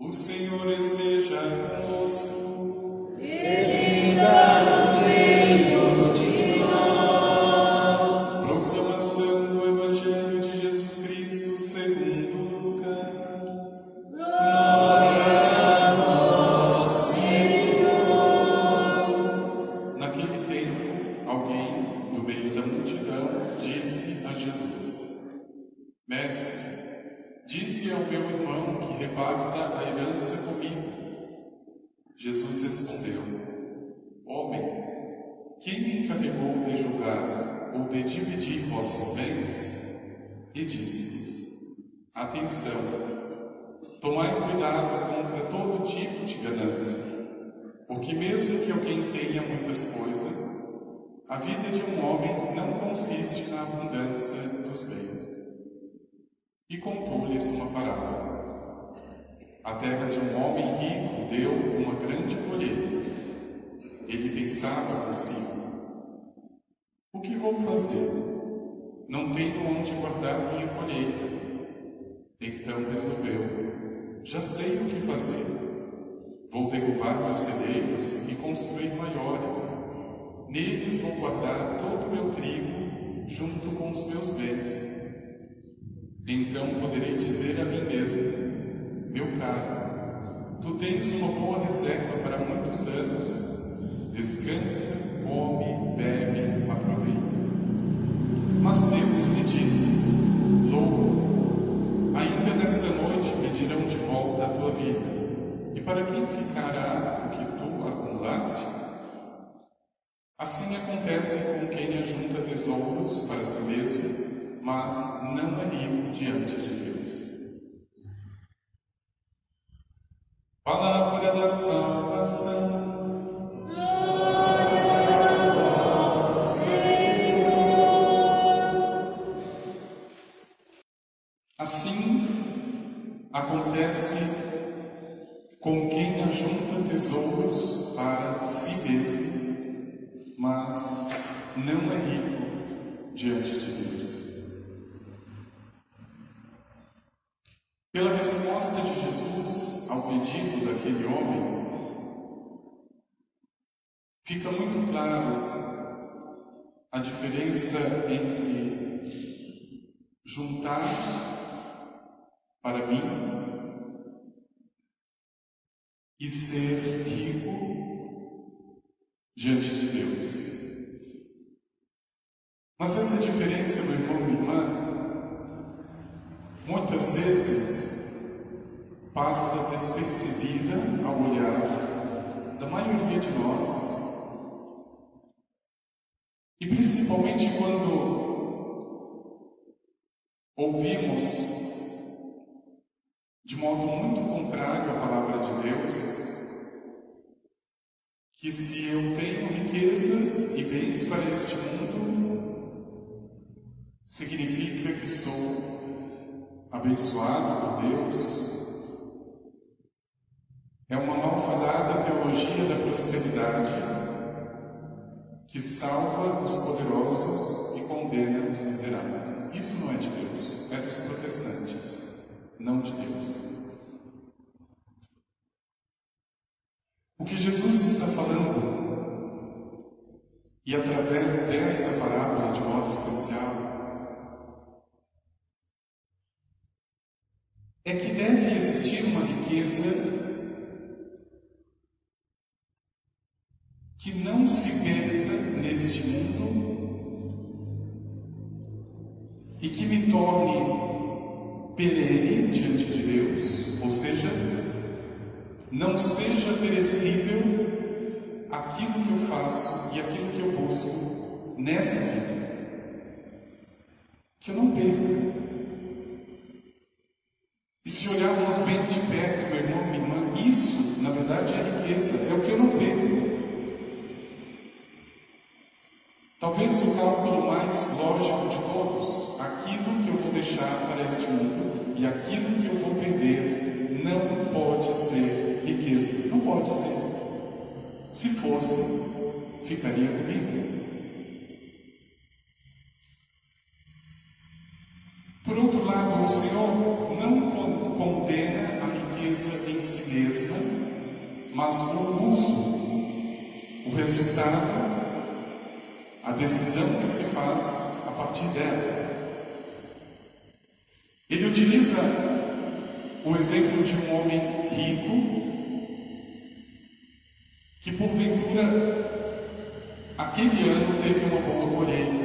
O Senhor esteja conosco. Ele a vida de um homem não consiste na abundância dos bens. E contou-lhes uma parábola. A terra de um homem rico deu uma grande colheita. Ele pensava consigo: O que vou fazer? Não tenho onde guardar minha colheita. Então resolveu: Já sei o que fazer. Vou derrubar meus celeiros e construir maiores. Neles vou guardar todo o meu trigo junto com os meus bens. Então poderei dizer a mim mesmo: Meu caro, tu tens uma boa reserva para muitos anos. Descansa, come, bebe, aproveita. Mas Deus me disse: Louco, ainda nesta noite pedirão de volta a tua vida. E para quem ficará o que tu acumulaste? Assim acontece com quem ajunta tesouros para si mesmo mas não é rico diante de Deus. Palavra da salvação. Assim acontece com quem ajunta tesouros para si mesmo, mas não é rico diante de Deus. Pela resposta de Jesus ao pedido daquele homem, fica muito claro a diferença entre juntar para mim e ser rico diante de Deus. Mas essa diferença, meu irmão, minha irmã, muitas vezes passa despercebida ao olhar da maioria de nós. E principalmente quando ouvimos de modo muito contrário à palavra de Deus, que se eu tenho riquezas e bens para este mundo, significa que sou abençoado por Deus, é uma malfadada teologia da prosperidade que salva os poderosos e condena os miseráveis. Isso não é de Deus, é dos protestantes, não de Deus. O que Jesus está falando, e através desta parábola de modo especial, é que deve existir uma riqueza que não se perca neste mundo e que me torne perene diante de não seja perecível aquilo que eu faço e aquilo que eu busco nessa vida. Que eu não perca. E se olharmos bem de perto, meu irmão, minha irmã, isso, na verdade, é riqueza, é o que eu não perco. Talvez o cálculo mais lógico de todos, aquilo que eu vou deixar para este mundo e aquilo que eu vou perder, não pode ser riqueza. Não pode ser. Se fosse, ficaria comigo. Por outro lado, o Senhor não condena a riqueza em si. mesma, mas o uso, o resultado, a decisão que se faz a partir dela. Ele utiliza o exemplo de um homem rico que porventura aquele ano teve uma boa colheita.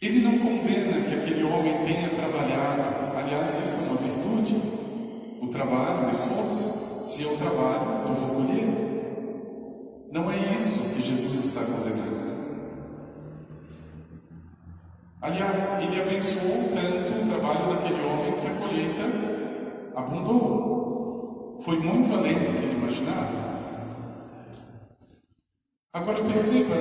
Ele não condena que aquele homem tenha trabalhado, aliás, isso é uma virtude, o trabalho, o esforço. Se eu trabalho, eu vou colher. Não é isso que Jesus está condenando. Aliás, ele abençoou tanto o trabalho daquele homem que a colheita abundou. Foi muito além do que ele imaginava. Agora perceba,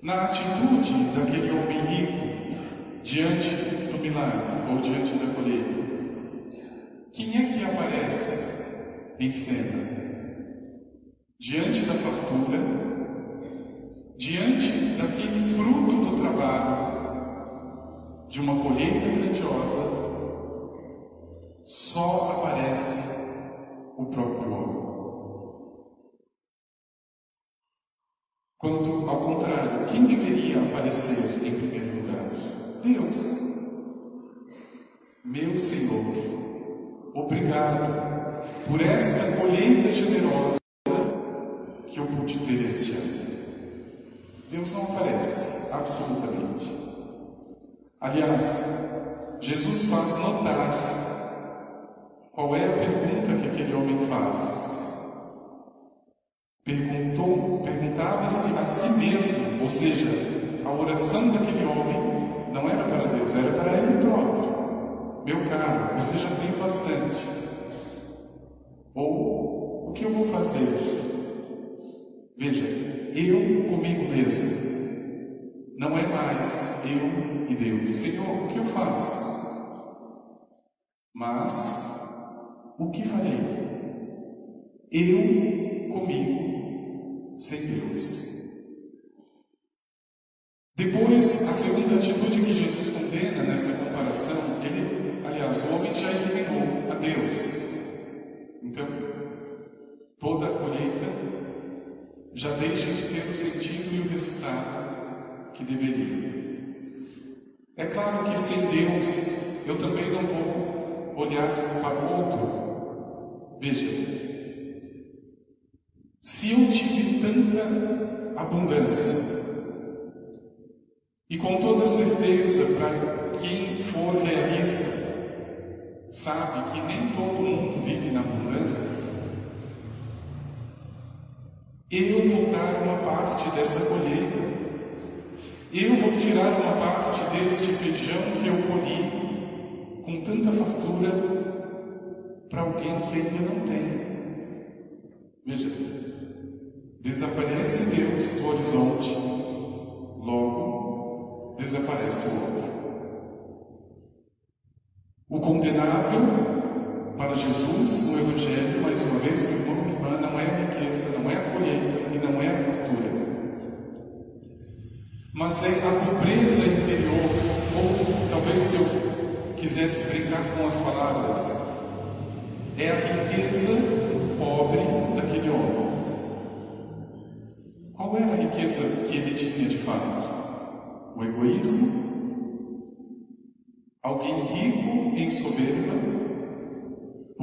na atitude daquele homem rico diante do milagre ou diante da colheita, quem é que aparece em cena? Diante da fartura, diante daquele fruto trabalho, de uma colheita grandiosa, só aparece o próprio homem. Quando, ao contrário, quem deveria aparecer em primeiro lugar? Deus. Meu Senhor, obrigado por esta colheita generosa que eu pude ter este ano. Deus não aparece, absolutamente. Aliás, Jesus faz notar qual é a pergunta que aquele homem faz. Perguntou, perguntava-se a si mesmo, ou seja, a oração daquele homem não era para Deus, era para ele próprio. Meu caro, você já tem bastante. Ou o que eu vou fazer? Veja, eu comigo mesmo. Não é mais eu e Deus. Senhor, o que eu faço? Mas o que farei? Eu comigo, sem Deus. Depois, a segunda atitude que Jesus condena nessa comparação, ele, aliás, o homem já eliminou a Deus. Então, toda a colheita já deixa de ter o sentido e o resultado que deveria. É claro que sem Deus eu também não vou olhar para o outro. Veja, se eu tive tanta abundância, e com toda certeza, para quem for realista, sabe que nem todo mundo vive na abundância, eu vou dar uma parte dessa colheita. Eu vou tirar uma parte deste feijão que eu colhi com tanta fartura para alguém que ainda não tem. Veja, desaparece Deus do horizonte, logo desaparece o outro. O condenável para Jesus, o Evangelho, mais uma vez, meu irmão irmã, não é a riqueza, não é a colheita e não é a fartura. Mas é a pobreza interior, ou talvez se eu quisesse brincar com as palavras, é a riqueza pobre daquele homem. Qual era a riqueza que ele tinha de fato? O egoísmo? Alguém rico em soberba,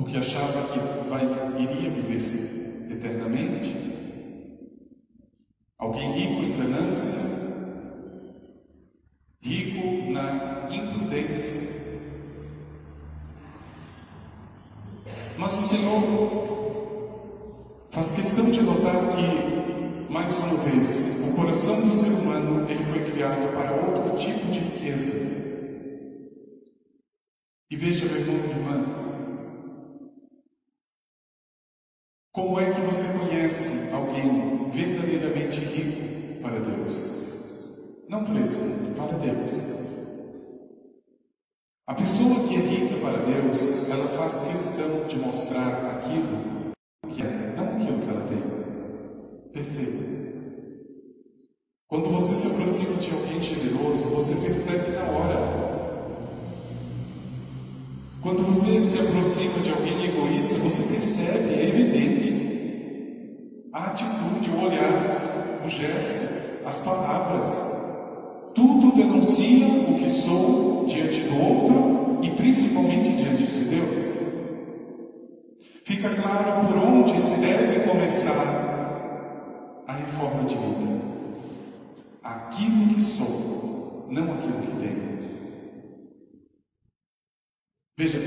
porque achava que vai, iria viver eternamente? Alguém rico em ganância? Rico na imprudência? Mas o Senhor faz questão de notar que, mais uma vez, o coração do ser humano ele foi criado para outro tipo de riqueza. E veja, meu irmão e irmã, conhece alguém verdadeiramente rico para Deus? Não para esse mundo, para Deus. A pessoa que é rica para Deus, ela faz questão de mostrar aquilo que é, não aquilo que ela tem. Perceba. Quando você se aproxima de alguém generoso, você percebe na hora. Quando você se aproxima de alguém egoísta, você percebe, é evidente. Atitude, o olhar, o gesto, as palavras. Tudo denuncia o que sou diante do outro e principalmente diante de Deus. Fica claro por onde se deve começar a reforma de vida. Aquilo que sou, não aquilo que tenho. Veja,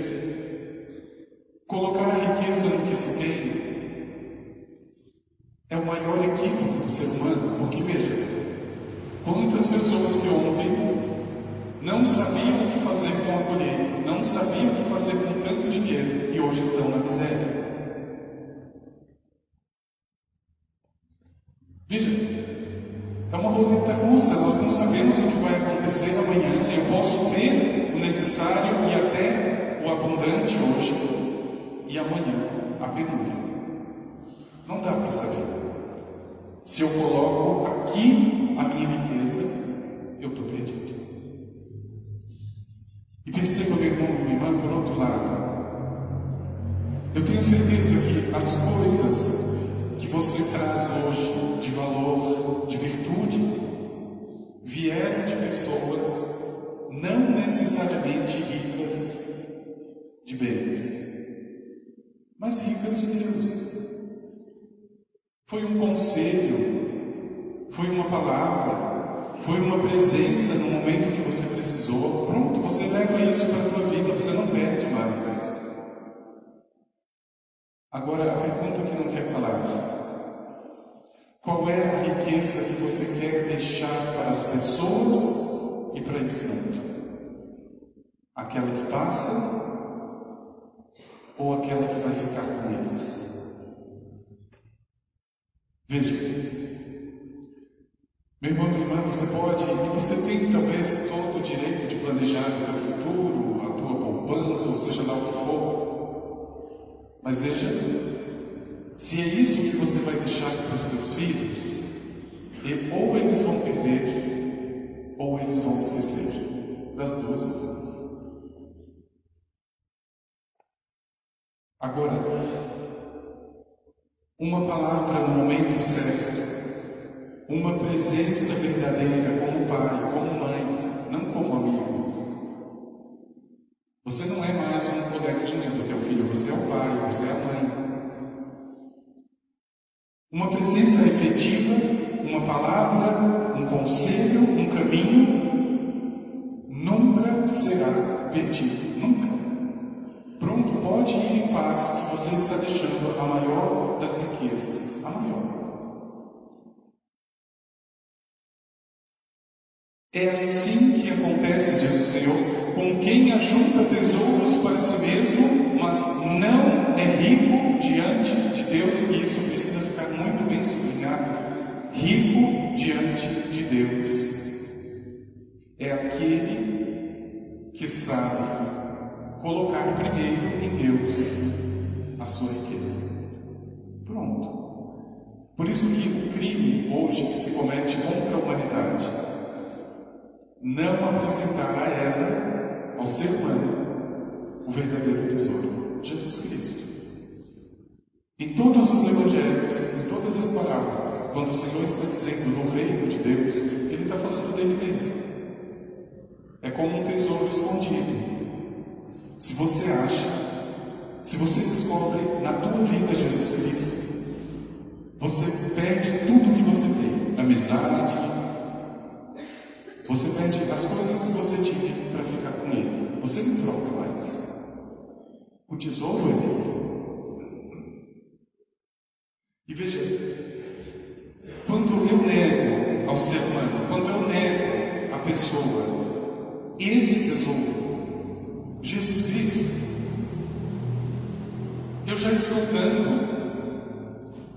colocar a riqueza no que se tem é o maior equívoco do ser humano, porque veja, quantas pessoas que ontem não sabiam o que fazer com a colheita, não sabiam o que fazer com tanto dinheiro e hoje estão na miséria. Veja, é uma roleta russa, nós não sabemos o que vai acontecer amanhã. Eu posso ter o necessário e até o abundante hoje, e amanhã a penúria. Não dá para saber. Se eu coloco aqui a minha riqueza, eu estou perdido. E perceba, meu irmão, minha irmã, por outro lado, eu tenho certeza que as coisas que você traz hoje de valor, de virtude, vieram de pessoas não necessariamente ricas de bens, mas ricas de Deus. Foi um conselho, foi uma palavra, foi uma presença no momento que você precisou. Pronto, você leva isso para a tua vida, você não perde mais. Agora, a pergunta que não quer calar. Qual é a riqueza que você quer deixar para as pessoas e para esse mundo? Aquela que passa ou aquela que vai ficar com eles? Veja, meu irmão, minha irmã, você pode, e você tem talvez todo o direito de planejar o teu futuro, a tua poupança, ou seja lá o que for. Mas veja, se é isso que você vai deixar para os seus filhos, e ou eles vão perder, ou eles vão esquecer. Das duas coisas. Agora, uma palavra no momento certo, uma presença verdadeira como pai, como mãe, não como amigo. Você não é mais um coleguinha do teu filho, você é o pai, você é a mãe. Uma presença efetiva, uma palavra, um conselho, um caminho, nunca será perdido. Nunca. Pode ir em paz, que você está deixando a maior das riquezas. A maior. É assim que acontece, diz o Senhor, com quem ajunta tesouros para si mesmo, mas não é rico diante de Deus, e isso precisa muito bem sublinhado, rico diante de Deus. É aquele que sabe colocar primeiro em Deus a sua riqueza. Pronto. Por isso que o crime hoje que se comete contra a humanidade não apresentar a ela, ao ser humano, o verdadeiro tesouro, Jesus Cristo. Em todos os evangelhos, em todas as parábolas, quando o Senhor está dizendo no reino de Deus, Ele está falando dele mesmo. É como um tesouro escondido. Se você acha, se você descobre na tua vida Jesus Cristo, você perde tudo que você tem, amizade, você perde as coisas que você tinha para ficar com Ele. Você não troca mais. O tesouro é Ele. E veja, quando eu nego ao ser humano, quando eu nego à pessoa esse tesouro, Jesus Cristo, eu já estou dando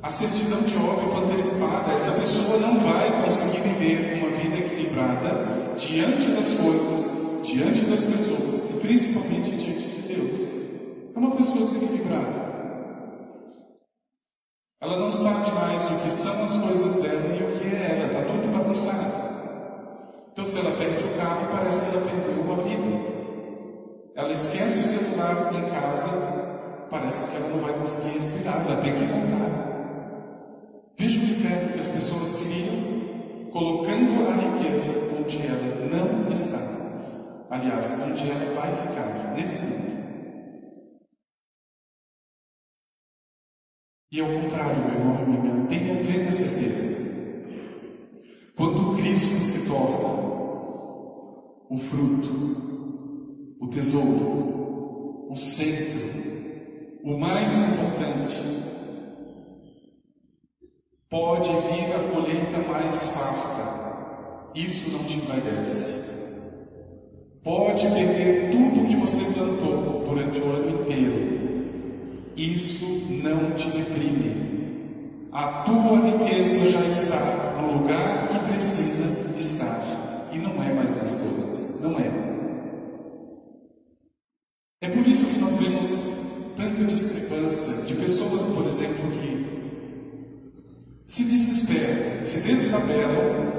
a certidão de óbito antecipada. Essa pessoa não vai conseguir viver uma vida equilibrada diante das coisas, diante das pessoas e principalmente diante de Deus. É uma pessoa desequilibrada. Ela não sabe mais o que são as coisas dela e o que é ela, está tudo bagunçado. Então, se ela perde o carro, parece que ela perdeu uma vida. Ela esquece o celular em casa, parece que ela não vai conseguir respirar, ela tem que voltar. Veja o inferno que as pessoas criam, colocando a riqueza onde ela não está. Aliás, onde ela vai ficar nesse mundo. E ao contrário, meu irmão e minha tenha plena certeza. Quando Cristo se torna o fruto, o tesouro, o centro, o mais importante, pode vir a colheita mais farta. Isso não te envaidece. Pode perder tudo que você plantou durante o ano inteiro isso não te deprime. A tua riqueza já está no lugar que precisa estar. E não é mais nas coisas. Não é. É por isso que nós vemos tanta discrepância de pessoas, por exemplo, que se desesperam, se descabelam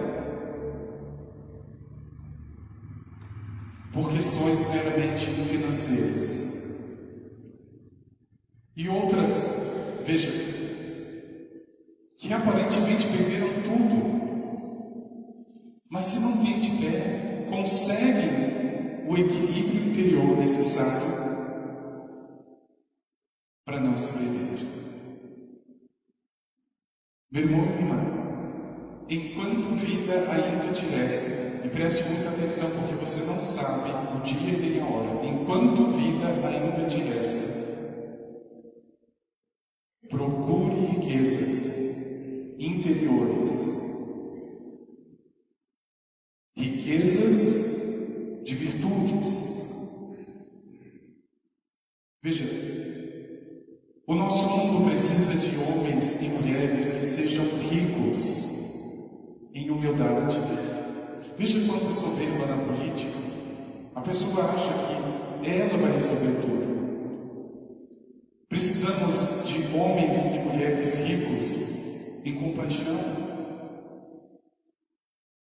por questões meramente financeiras. E outras, veja, que aparentemente perderam tudo, mas se mantêm de pé, conseguem o equilíbrio interior necessário se perder. Meu irmão irmã, enquanto vida ainda te resta, e preste muita atenção porque você não sabe o dia e a hora, enquanto vida ainda te resta, Procure riquezas interiores, riquezas de virtudes. Veja, o nosso mundo precisa de homens e mulheres que sejam ricos em humildade. Veja quanta soberba na política. A pessoa acha que ela vai resolver tudo. Precisamos de homens e mulheres ricos em compaixão.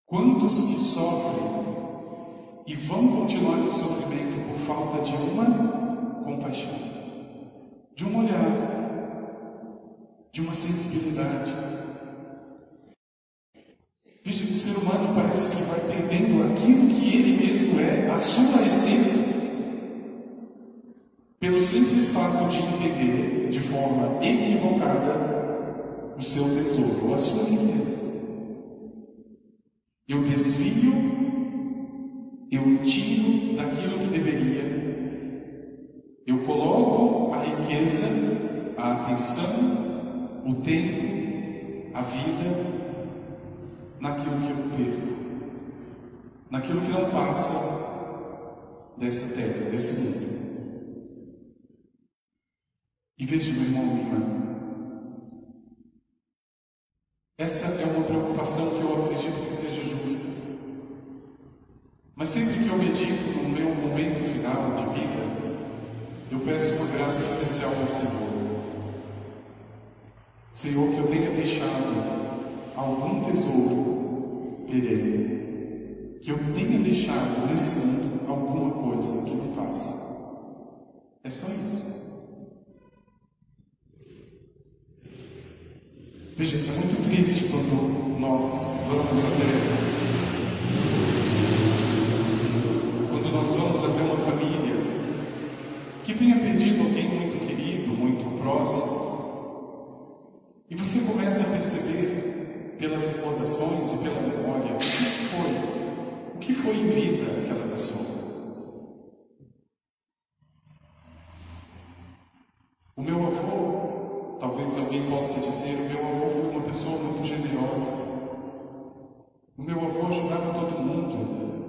Quantos que sofrem e vão continuar no sofrimento por falta de uma compaixão, de um olhar, de uma sensibilidade. Veja que o ser humano parece que vai perdendo aquilo que ele mesmo é, a sua essência pelo simples fato de entender de forma equivocada o seu tesouro, a sua riqueza. Eu desvio, eu tiro daquilo que deveria, eu coloco a riqueza, a atenção, o tempo, a vida naquilo que eu perco, naquilo que não passa dessa terra, desse mundo. E veja, meu irmão, minha irmã, essa é uma preocupação que eu acredito que seja justa. Mas sempre que eu medito no meu momento final de vida, eu peço uma graça especial ao Senhor. Senhor, que eu tenha deixado algum tesouro perene, que eu tenha deixado nesse mundo alguma coisa que não passa. É só isso. Veja, é muito triste quando nós vamos até. Tenha perdido alguém muito querido, muito próximo, e você começa a perceber pelas recordações e pela memória o que foi, o que foi em vida aquela pessoa. O meu avô Talvez alguém possa dizer: o meu avô foi uma pessoa muito generosa. O meu avô ajudava todo mundo.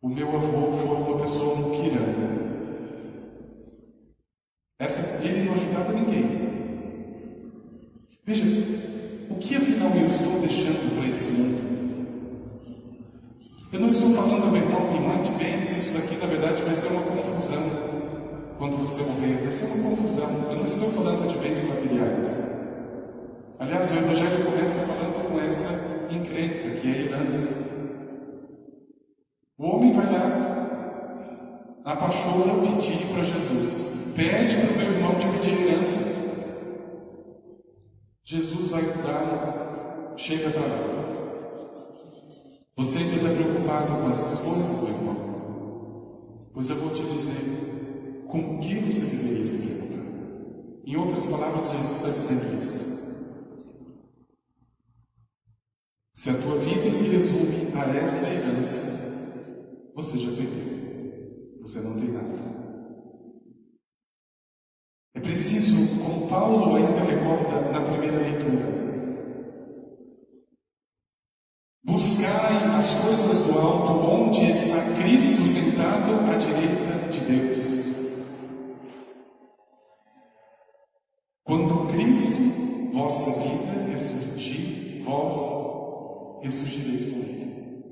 O meu avô foi uma pessoa muquirana. Essa, ele não ajudava ninguém. Veja, o que afinal eu estou deixando para esse mundo? Eu não estou falando, meu irmão, minha mãe de bens, isso daqui na verdade vai ser uma confusão quando você morrer, vai ser uma confusão. Eu não estou falando de bens materiais. Aliás, o Evangelho começa falando com essa encrenca, que é a herança. O homem vai lá na pachorra, pedi para Jesus: pede para o meu irmão dividir a herança. Jesus vai dar, chega para lá. Você ainda está preocupado com essas coisas, meu irmão? Pois eu vou te dizer com o que você deveria se preocupar. Em outras palavras, Jesus está dizendo isso. Se a tua vida se resume a essa herança, você já perdeu. Você não tem nada. É preciso, como Paulo ainda recorda na primeira leitura, buscai as coisas do alto, onde está Cristo sentado à direita de Deus. Quando Cristo, vossa vida, ressurgir, vós ressurgireis com Ele.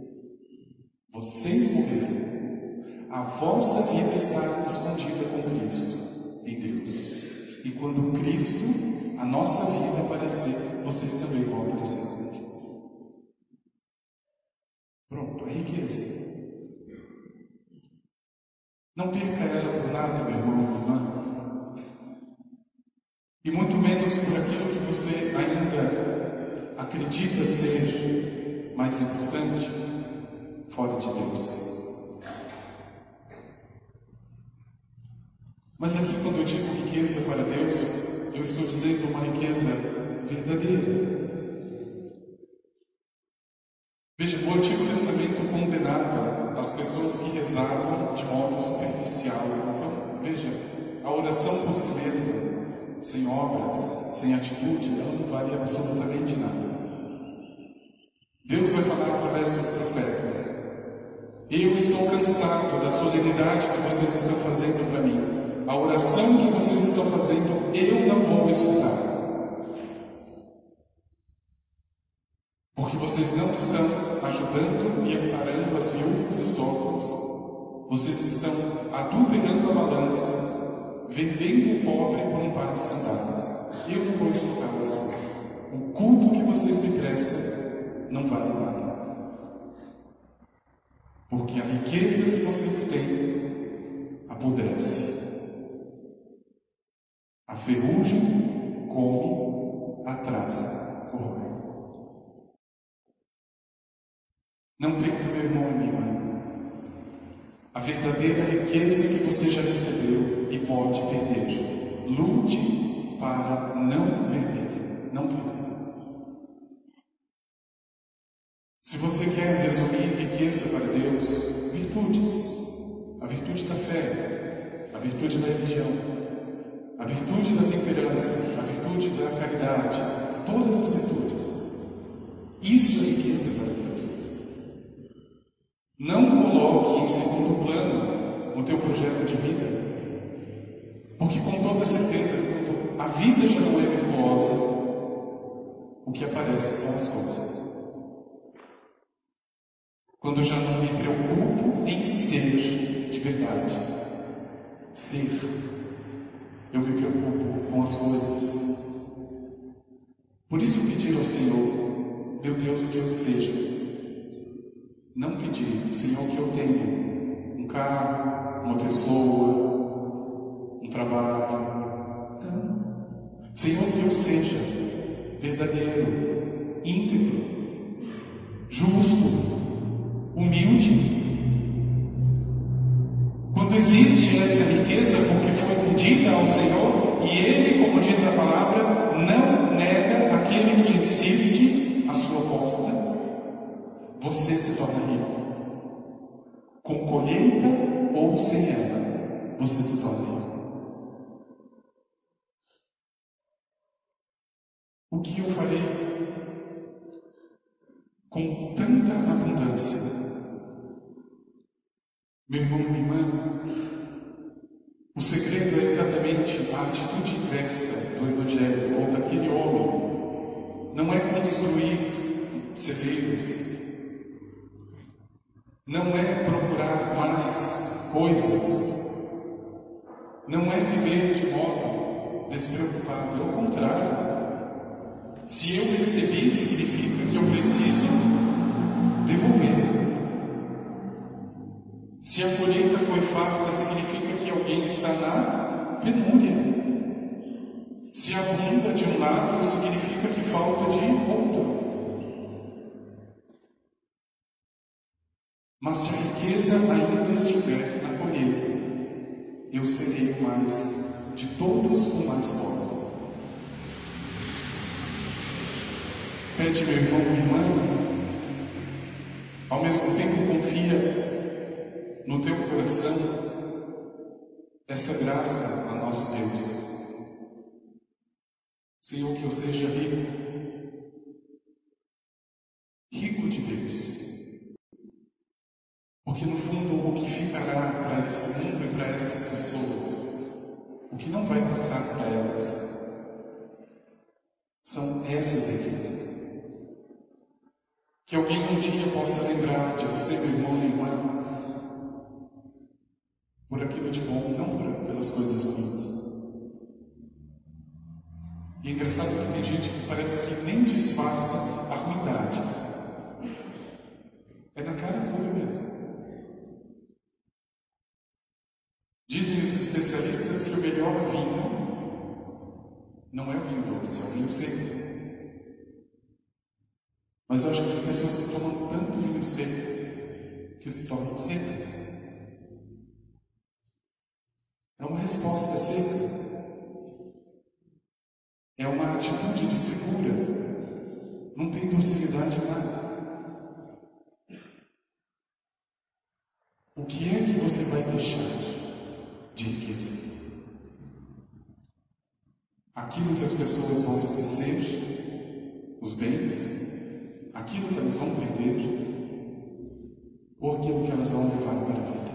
Vocês morreram. A vossa vida está escondida com Cristo em Deus. E quando Cristo, a nossa vida aparecer, vocês também vão aparecer com Ele. Pronto, a riqueza. Não perca ela por nada, meu irmão, minha irmã. E muito menos por aquilo que você ainda acredita ser mais importante fora de Deus. Mas aqui, quando eu digo riqueza para Deus, eu estou dizendo uma riqueza verdadeira. Veja, o Antigo Testamento condenava as pessoas que rezavam de modo superficial. Então, veja, a oração por si mesma, sem obras, sem atitude, ela não vale absolutamente nada. Deus vai falar através dos profetas. Eu estou cansado da solenidade que vocês estão fazendo oração que vocês estão fazendo, eu não vou escutar. Porque vocês não estão ajudando e amparando as viúvas e os órfãos. Vocês estão adulterando a balança, vendendo o pobre por um par de sandálias. Eu não vou escutar a oração. O culto que vocês me prestam não vale nada. Porque a riqueza que vocês têm apodrece. A ferrugem come, atrasa, corrói. Não perca, meu irmão e minha irmã, a verdadeira riqueza que você já recebeu e pode perder. Lute para não perder. Não perder. Se você quer resumir riqueza para Deus, virtudes. A virtude da fé, a virtude da religião, a virtude da temperança, a virtude da caridade, todas as virtudes. Isso é riqueza para Deus. Não coloque em segundo plano o teu projeto de vida, porque com toda certeza, quando a vida já não é virtuosa, o que aparece são as coisas. Quando já não me preocupo em ser de verdade, ser eu me preocupo com as coisas. Por isso pedir ao Senhor, meu Deus, que eu seja. Não pedir, Senhor, que eu tenha um carro, uma pessoa, um trabalho. Não. Senhor, que eu seja verdadeiro, íntegro, justo, humilde. Existe essa riqueza, porque foi pedida ao Senhor, e Ele, como diz a palavra, não nega aquele que insiste à sua porta, você se torna rico. Com colheita ou sem ela, você se torna rico. O que eu farei com tanta abundância? Meu irmão, minha irmã, o segredo é exatamente a atitude inversa do Evangelho ou daquele homem. Não é construir celeiros, não é procurar mais coisas, não é viver de modo despreocupado, é o contrário. Se eu recebi, significa que eu preciso devolver. Se a colheita foi farta, significa que alguém está na penúria. Se abunda de um lado, significa que falta de outro. Mas se a riqueza ainda estiver na colheita, eu serei o mais de todos o mais pobre. Pede, meu irmão, irmã, ao mesmo tempo confia no teu coração essa graça a nosso Deus. Senhor, que eu seja rico, rico de Deus. Porque no fundo o que ficará para esse mundo e para essas pessoas, o que não vai passar para elas, são essas riquezas. Que alguém um dia possa lembrar de você, meu irmão, minha irmã, por aquilo de bom, não por, pelas coisas ruins. E é engraçado que tem gente que parece que nem disfarça a ruindade. É na cara dura mesmo. Dizem os especialistas que o melhor vinho não é o vinho doce, é o vinho seco. Mas eu acho que tem pessoas que tomam tanto vinho seco que se tornam secas. É uma resposta seca. É uma atitude de segura. Não tem em nada. O que é que você vai deixar de riqueza? Aquilo que as pessoas vão esquecer, os bens, aquilo que elas vão perder ou aquilo que elas vão levar para a vida.